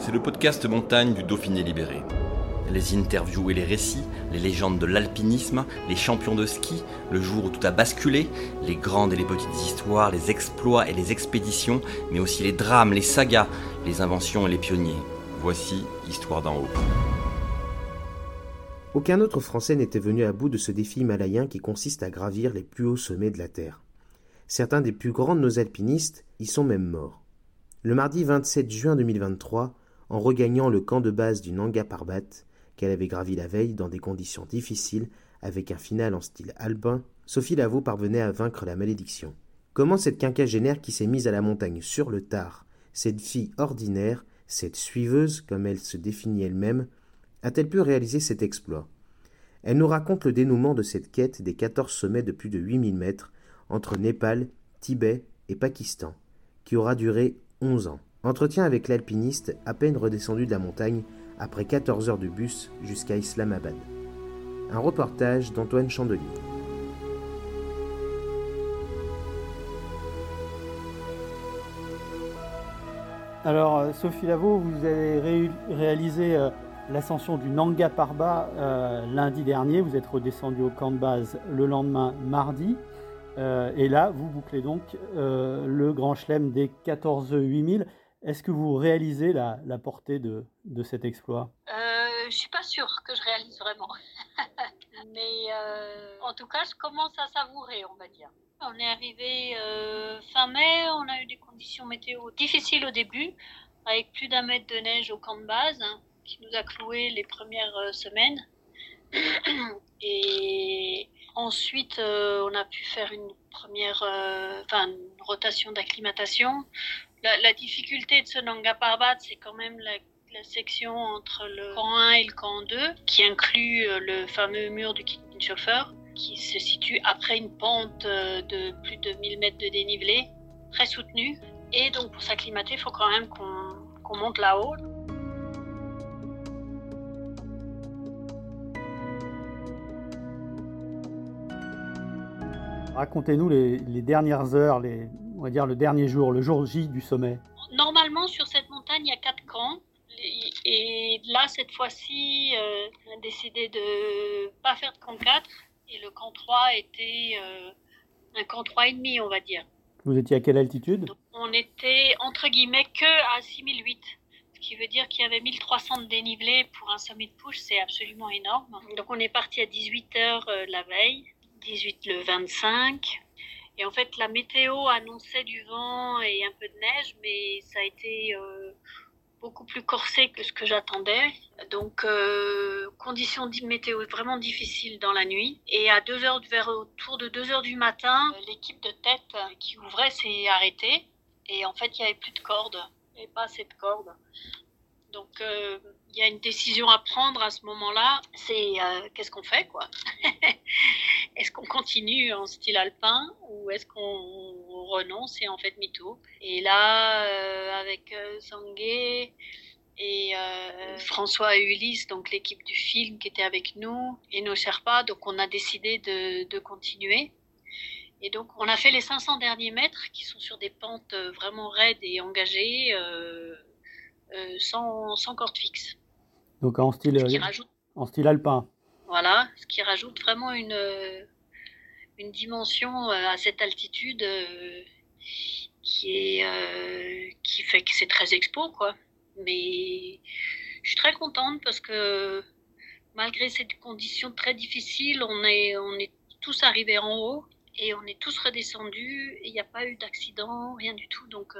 C'est le podcast montagne du Dauphiné libéré. Les interviews et les récits, les légendes de l'alpinisme, les champions de ski, le jour où tout a basculé, les grandes et les petites histoires, les exploits et les expéditions, mais aussi les drames, les sagas, les inventions et les pionniers. Voici Histoire d'en haut. Aucun autre Français n'était venu à bout de ce défi himalayen qui consiste à gravir les plus hauts sommets de la Terre. Certains des plus grands de nos alpinistes y sont même morts. Le mardi 27 juin 2023, en regagnant le camp de base du Nanga Parbat, qu'elle avait gravi la veille dans des conditions difficiles, avec un final en style alpin, Sophie Lavaux parvenait à vaincre la malédiction. Comment cette quinquagénaire qui s'est mise à la montagne sur le tard, cette fille ordinaire, cette suiveuse, comme elle se définit elle-même, a-t-elle pu réaliser cet exploit? Elle nous raconte le dénouement de cette quête des quatorze sommets de plus de 8000 mètres entre Népal, Tibet et Pakistan, qui aura duré onze ans. Entretien avec l'alpiniste à peine redescendu de la montagne après 14 heures de bus jusqu'à Islamabad. Un reportage d'Antoine Chandelier. Alors, euh, Sophie Lavaux, vous avez réalisé euh, l'ascension du Nanga Parbat euh, lundi dernier. Vous êtes redescendu au camp de base le lendemain, mardi. et là, vous bouclez donc le grand chelem des 14 8000. Est-ce que vous réalisez la, portée de, cet exploit? Je ne suis pas sûre que je réalise vraiment. Mais en tout cas, je commence à savourer, on va dire. On est arrivé euh, fin mai, on a eu des conditions météo difficiles au début, avec plus d'un mètre de neige au camp de base, hein, qui nous a cloué les premières euh, semaines. Et ensuite, euh, on a pu faire une première, enfin, une rotation d'acclimatation. La, difficulté de ce Nanga Parbat, c'est quand même la, section entre le camp 1 et le camp 2, qui inclut le fameux mur du chauffeur qui se situe après une pente euh, de plus de 1000 mètres de dénivelé, très soutenue. Et donc pour s'acclimater, il faut quand même qu'on monte là-haut. Racontez-nous les, dernières heures, les, on va dire le dernier jour, le jour J du sommet. Normalement, sur cette montagne, il y a quatre camps. Et là, cette fois-ci, euh, on a décidé de pas faire de camp 4 et le camp 3 était euh, un camp 3,5, on va dire. Vous étiez à quelle altitude? On était entre guillemets que à 6008. Ce qui veut dire qu'il y avait 1300 de dénivelé pour un sommet de push, c'est absolument énorme. Donc on est parti à 18h euh, la veille, 18 le 25. Et en fait, la météo annonçait du vent et un peu de neige, mais ça a été euh, beaucoup plus corsé que ce que j'attendais. Donc, euh, conditions météo vraiment difficiles dans la nuit. Et à 2 heures, vers autour de 2 heures du matin, l'équipe de tête qui ouvrait s'est arrêtée. Et en fait, il n'y avait plus de cordes. Il n'y avait pas assez de cordes. Donc, euh, y a une décision à prendre à ce moment-là. C'est euh, qu'est-ce qu'on fait, quoi? Est-ce qu'on continue en style alpin ou est-ce qu'on renonce et en fait mytho? Et là, euh, avec Sangué et François et Ulysse, donc l'équipe du film qui était avec nous, et nos Sherpas, donc on a décidé de, continuer. Et donc, on a fait les 500 derniers mètres qui sont sur des pentes vraiment raides et engagées. Euh, sans, corde fixe. Donc en style, en style alpin. Voilà, ce qui rajoute vraiment une, euh, une dimension euh, à cette altitude qui, est, qui fait que c'est très expo, quoi. Mais je suis très contente parce que malgré ces conditions très difficiles, on est, on est tous arrivés en haut et on est tous redescendus et il n'y a pas eu d'accident, rien du tout. Donc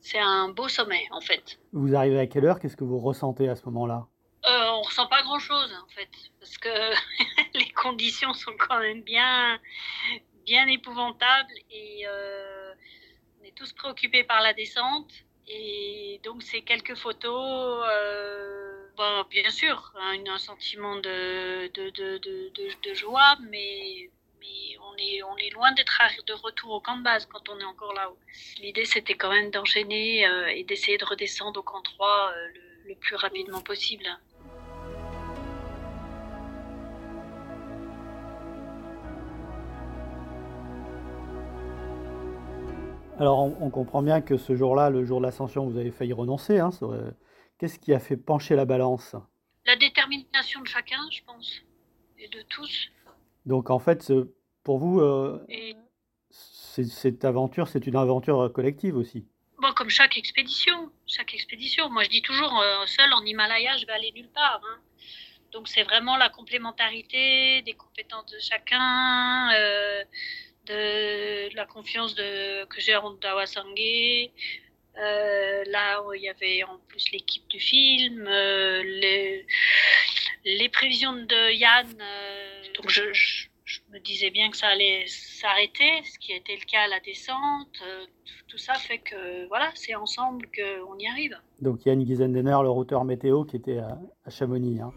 c'est un beau sommet en fait. Vous arrivez à quelle heure? Qu'est-ce que vous ressentez à ce moment-là? Euh, On ressent pas grand-chose en fait, parce que les conditions sont quand même bien, bien épouvantables et euh, on est tous préoccupés par la descente. Et donc, ces quelques photos, euh, bien sûr, un, un sentiment de, de, de, de, joie, mais, on, est, on est loin d'être de retour au camp de base quand on est encore là-haut. L'idée, c'était quand même d'enchaîner euh, et d'essayer de redescendre au camp 3 euh, le plus rapidement possible. Alors, on, comprend bien que ce jour-là, le jour de l'ascension, vous avez failli renoncer. Hein, Qu'est-ce qui a fait pencher la balance? La détermination de chacun, je pense, et de tous. Donc, en fait, pour vous, euh, cette aventure, c'est une aventure collective aussi? Bon, comme chaque expédition, chaque expédition. Moi, je dis toujours, euh, seul en Himalaya, je vais aller nulle part. Hein. Donc, c'est vraiment la complémentarité des compétences de chacun. Euh, la confiance que j'ai en Dawasangé. Euh, là où il y avait en plus l'équipe du film, euh, les, prévisions de Yann. Euh, donc je, me disais bien que ça allait s'arrêter, ce qui a été le cas à la descente. tout ça fait que voilà, c'est ensemble qu'on y arrive. Donc Yann Gizendener, le routeur météo qui était à, à Chamonix. Hein.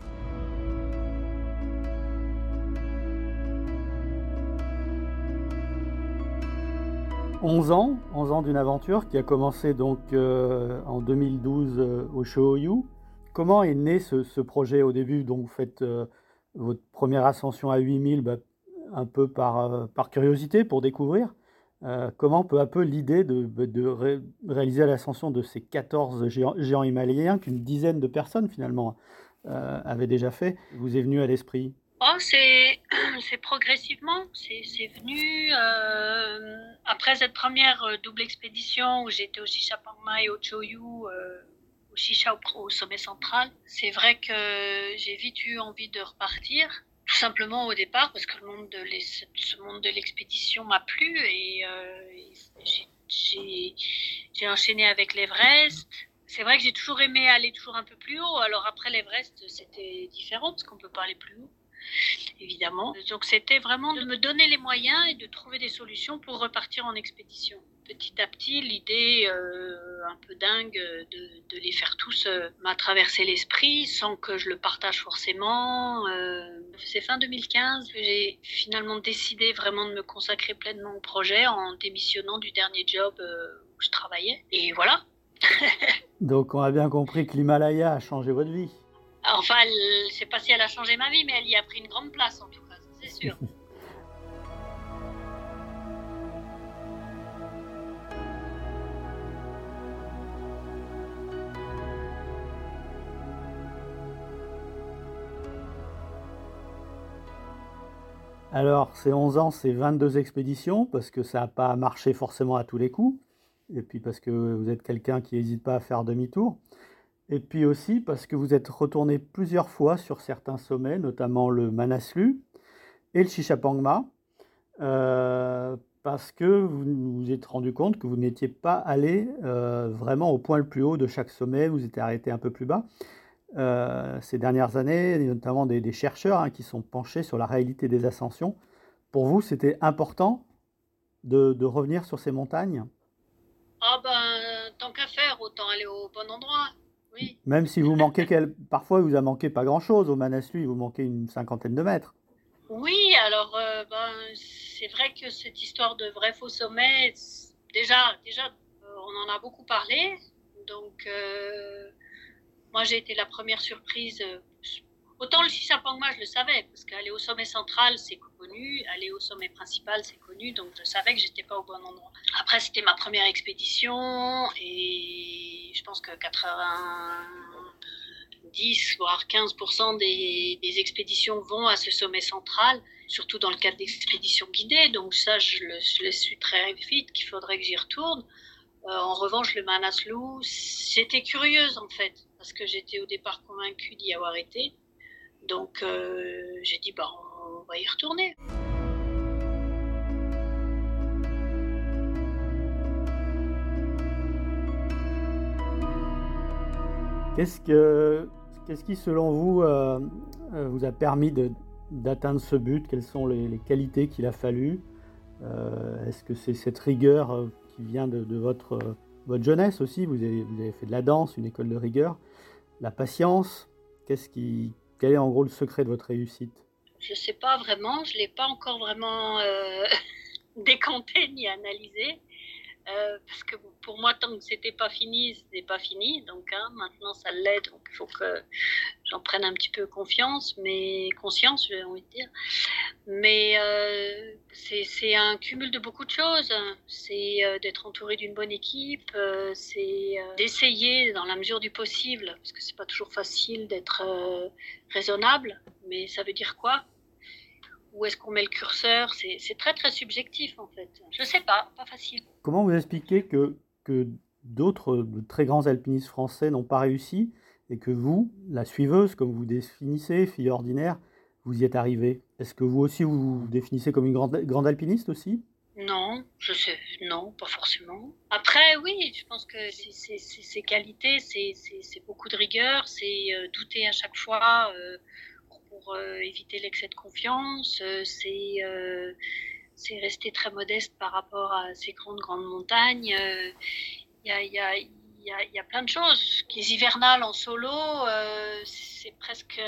11 ans, 11 ans d'une aventure qui a commencé donc euh, en 2012 euh, au Shoyu. Comment est né ce, projet au début? Donc vous faites euh, votre première ascension à 8000 bah, un peu par, par curiosité pour découvrir. comment peu à peu l'idée de, bah, réaliser l'ascension de ces 14 géants, géants himalayens qu'une dizaine de personnes finalement avaient déjà fait vous est venue à l'esprit? Oh, c'est, progressivement, c'est, venu euh, après cette première euh, double expédition où j'étais au Shishapangma et au Choyu, euh, au Shisha au, sommet central. C'est vrai que j'ai vite eu envie de repartir, tout simplement au départ parce que ce monde de l'expédition m'a plu et, j'ai, j'ai enchaîné avec l'Everest. C'est vrai que j'ai toujours aimé aller toujours un peu plus haut. Alors après l'Everest, c'était différent parce qu'on peut pas aller plus haut évidemment. Donc c'était vraiment de me donner les moyens et de trouver des solutions pour repartir en expédition. Petit à petit, l'idée euh, un peu dingue de, les faire tous euh, m'a traversé l'esprit sans que je le partage forcément. Euh, c'est fin 2015 que j'ai finalement décidé vraiment de me consacrer pleinement au projet en démissionnant du dernier job où je travaillais. Et voilà. Donc on a bien compris que l'Himalaya a changé votre vie. Enfin, je ne sais pas si elle a changé ma vie, mais elle y a pris une grande place en tout cas, c'est sûr. Alors, ces 11 ans, c'est 22 expéditions, parce que ça n'a pas marché forcément à tous les coups, et puis parce que vous êtes quelqu'un qui n'hésite pas à faire demi-tour. Et puis aussi parce que vous êtes retourné plusieurs fois sur certains sommets, notamment le Manaslu et le Shishapangma, euh, parce que vous vous êtes rendu compte que vous n'étiez pas allé euh, vraiment au point le plus haut de chaque sommet, vous étiez arrêté un peu plus bas. Euh, ces dernières années, notamment des, chercheurs hein, qui sont penchés sur la réalité des ascensions. Pour vous, c'était important de, revenir sur ces montagnes? Ah ben, tant qu'à faire, autant aller au bon endroit. Même si vous manquez, quel... parfois il vous a manqué pas grand-chose au Manaslu, il vous manquait une cinquantaine de mètres. Oui, alors euh, ben, c'est vrai que cette histoire de vrai faux sommet, déjà, déjà euh, on en a beaucoup parlé. Donc, euh, moi j'ai été la première surprise. Autant le Shisapangma, je le savais, parce qu'aller au sommet central, c'est connu, aller au sommet principal, c'est connu, donc je savais que j'étais pas au bon endroit. Après, c'était ma première expédition et je pense que 90 voire 15% des, expéditions vont à ce sommet central, surtout dans le cadre d'expéditions guidées. Donc ça, je le, suis très vite qu'il faudrait que j'y retourne. Euh, en revanche, le Manaslu, c'était curieuse en fait, parce que j'étais au départ convaincue d'y avoir été. Donc euh, j'ai dit, bah, on va y retourner. Qu'est-ce, que, qui, selon vous, euh, euh, vous a permis d'atteindre ce but? Quelles sont les, qualités qu'il a fallu? Est-ce que c'est cette rigueur qui vient de, votre, jeunesse aussi? Vous avez, fait de la danse, une école de rigueur, la patience. Quel est en gros le secret de votre réussite? Je ne sais pas vraiment, je ne l'ai pas encore vraiment euh, décanté ni analysé. Euh, parce que pour moi, tant que c'était pas fini, c'était pas fini. Donc hein, maintenant, ça l'est. Donc il faut que j'en prenne un petit peu confiance, mais conscience, j'ai envie de dire. Mais euh, c'est un cumul de beaucoup de choses. C'est euh, d'être entouré d'une bonne équipe. C'est d'essayer, dans la mesure du possible, parce que c'est pas toujours facile d'être raisonnable. Mais ça veut dire quoi? Où est-ce qu'on met le curseur? C'est très très subjectif en fait. Je sais pas, pas facile. Comment vous expliquez que, que d'autres très grands alpinistes français n'ont pas réussi et que vous, la suiveuse, comme vous définissez, fille ordinaire, vous y êtes arrivé Est-ce que vous aussi vous vous définissez comme une grande, grande alpiniste aussi? Non, je sais, non, pas forcément. Après, oui, je pense que ces qualités, c'est beaucoup de rigueur, c'est euh, douter à chaque fois, euh, pour euh, éviter l'excès de confiance. Euh, c'est euh, c'est rester très modeste par rapport à ces grandes, grandes montagnes. Il y a, y, a, y, a, plein de choses. Les hivernales en solo, c'est presque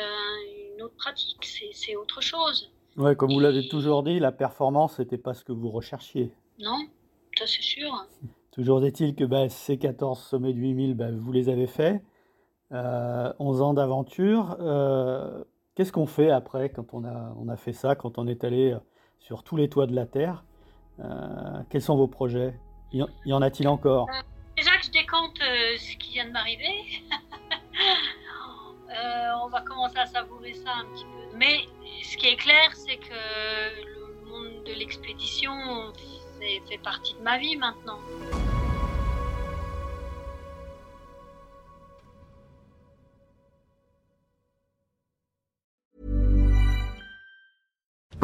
une autre pratique, c'est autre chose. Ouais, comme vous l'avez toujours dit, la performance n'était pas ce que vous recherchiez. Non, ça c'est sûr. Toujours est-il que bah, ces 14 sommets de 8000, bah, vous les avez faits. Euh, 11 ans d'aventure. Euh, Qu'est-ce qu'on fait après quand on a, on a fait ça, quand on est allé euh, sur tous les toits de la Terre euh, Quels sont vos projets? Y, y en a-t-il encore? Euh, Déjà que je décompte ce qui vient de m'arriver. on va commencer à savourer ça un petit peu. Mais ce qui est clair, c'est que le monde de l'expédition fait partie de ma vie maintenant.